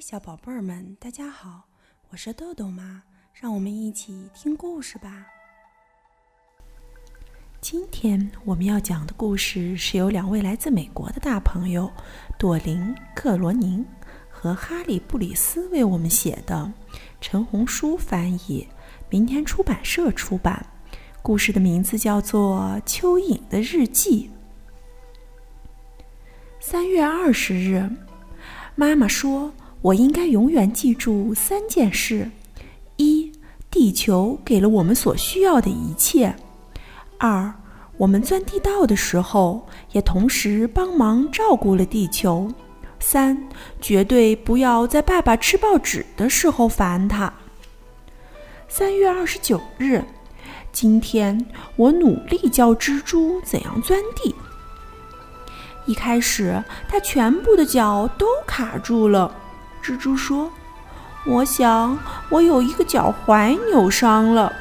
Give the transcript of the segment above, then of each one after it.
小宝贝儿们，大家好，我是豆豆妈，让我们一起听故事吧。今天我们要讲的故事是由两位来自美国的大朋友朵琳·克罗宁和哈利·布里斯为我们写的，陈红书翻译，明天出版社出版。故事的名字叫做《蚯蚓的日记》。三月二十日，妈妈说。我应该永远记住三件事：一，地球给了我们所需要的一切；二，我们钻地道的时候，也同时帮忙照顾了地球；三，绝对不要在爸爸吃报纸的时候烦他。三月二十九日，今天我努力教蜘蛛怎样钻地。一开始，它全部的脚都卡住了。蜘蛛说：“我想我有一个脚踝扭伤了。”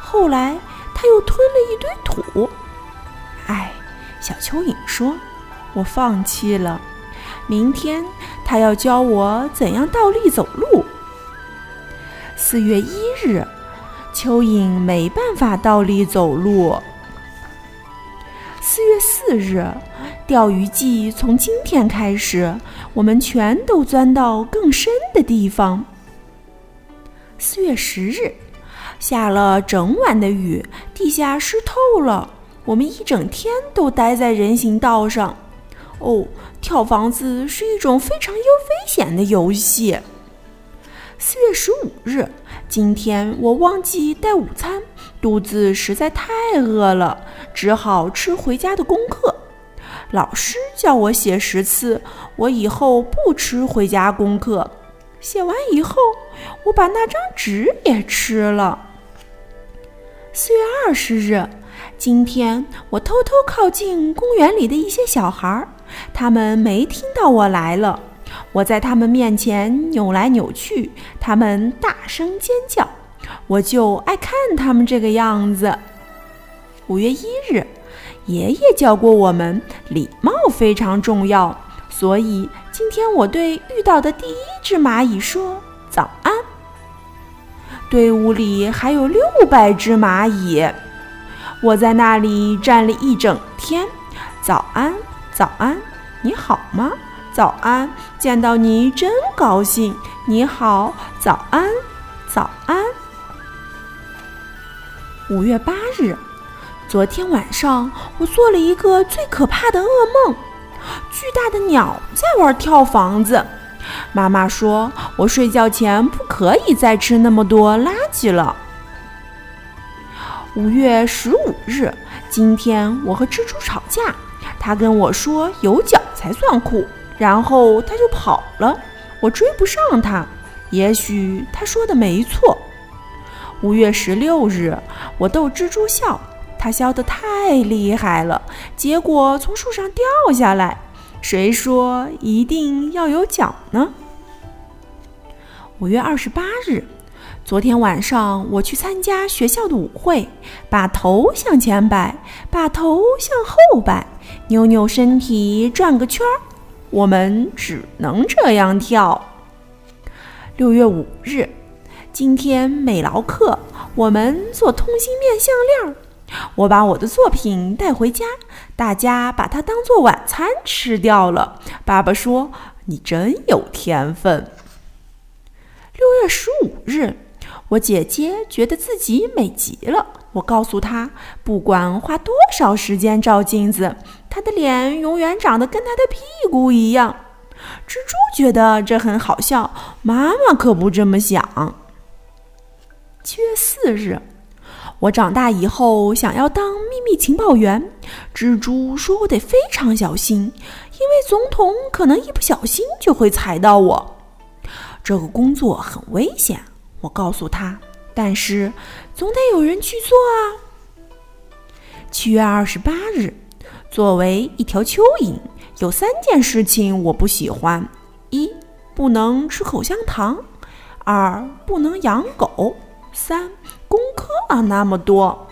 后来，他又吞了一堆土。哎，小蚯蚓说：“我放弃了。明天他要教我怎样倒立走路。”四月一日，蚯蚓没办法倒立走路。四月四日。钓鱼季从今天开始，我们全都钻到更深的地方。四月十日，下了整晚的雨，地下湿透了，我们一整天都待在人行道上。哦，跳房子是一种非常又危险的游戏。四月十五日，今天我忘记带午餐，肚子实在太饿了，只好吃回家的功课。老师叫我写十次，我以后不吃回家功课。写完以后，我把那张纸也吃了。四月二十日，今天我偷偷靠近公园里的一些小孩儿，他们没听到我来了。我在他们面前扭来扭去，他们大声尖叫，我就爱看他们这个样子。五月一日。爷爷教过我们，礼貌非常重要。所以今天我对遇到的第一只蚂蚁说早安。队伍里还有六百只蚂蚁，我在那里站了一整天。早安，早安，你好吗？早安，见到你真高兴。你好，早安，早安。五月八日。昨天晚上，我做了一个最可怕的噩梦。巨大的鸟在玩跳房子。妈妈说我睡觉前不可以再吃那么多垃圾了。五月十五日，今天我和蜘蛛吵架，他跟我说有脚才算酷，然后他就跑了。我追不上他，也许他说的没错。五月十六日，我逗蜘蛛笑。他削得太厉害了，结果从树上掉下来。谁说一定要有脚呢？五月二十八日，昨天晚上我去参加学校的舞会，把头向前摆，把头向后摆，扭扭身体转个圈儿。我们只能这样跳。六月五日，今天美劳课，我们做通心面项链儿。我把我的作品带回家，大家把它当做晚餐吃掉了。爸爸说：“你真有天分。”六月十五日，我姐姐觉得自己美极了。我告诉她，不管花多少时间照镜子，她的脸永远长得跟她的屁股一样。蜘蛛觉得这很好笑，妈妈可不这么想。七月四日。我长大以后想要当秘密情报员。蜘蛛说：“我得非常小心，因为总统可能一不小心就会踩到我。这个工作很危险。”我告诉他：“但是总得有人去做啊。”七月二十八日，作为一条蚯蚓，有三件事情我不喜欢：一，不能吃口香糖；二，不能养狗。三功课那么多。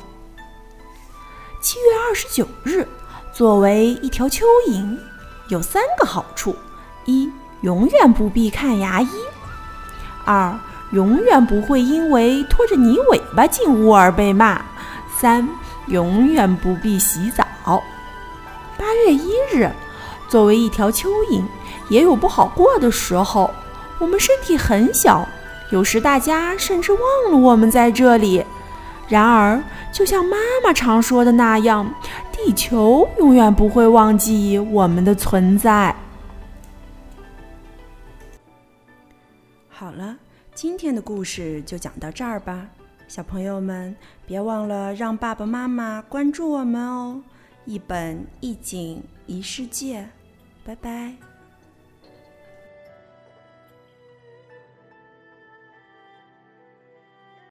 七月二十九日，作为一条蚯蚓，有三个好处：一永远不必看牙医；二，永远不会因为拖着泥尾巴进屋而被骂；三，永远不必洗澡。八月一日，作为一条蚯蚓，也有不好过的时候。我们身体很小，有时大家甚至忘了我们在这里。然而，就像妈妈常说的那样，地球永远不会忘记我们的存在。好了，今天的故事就讲到这儿吧，小朋友们别忘了让爸爸妈妈关注我们哦！一本一景一世界，拜拜。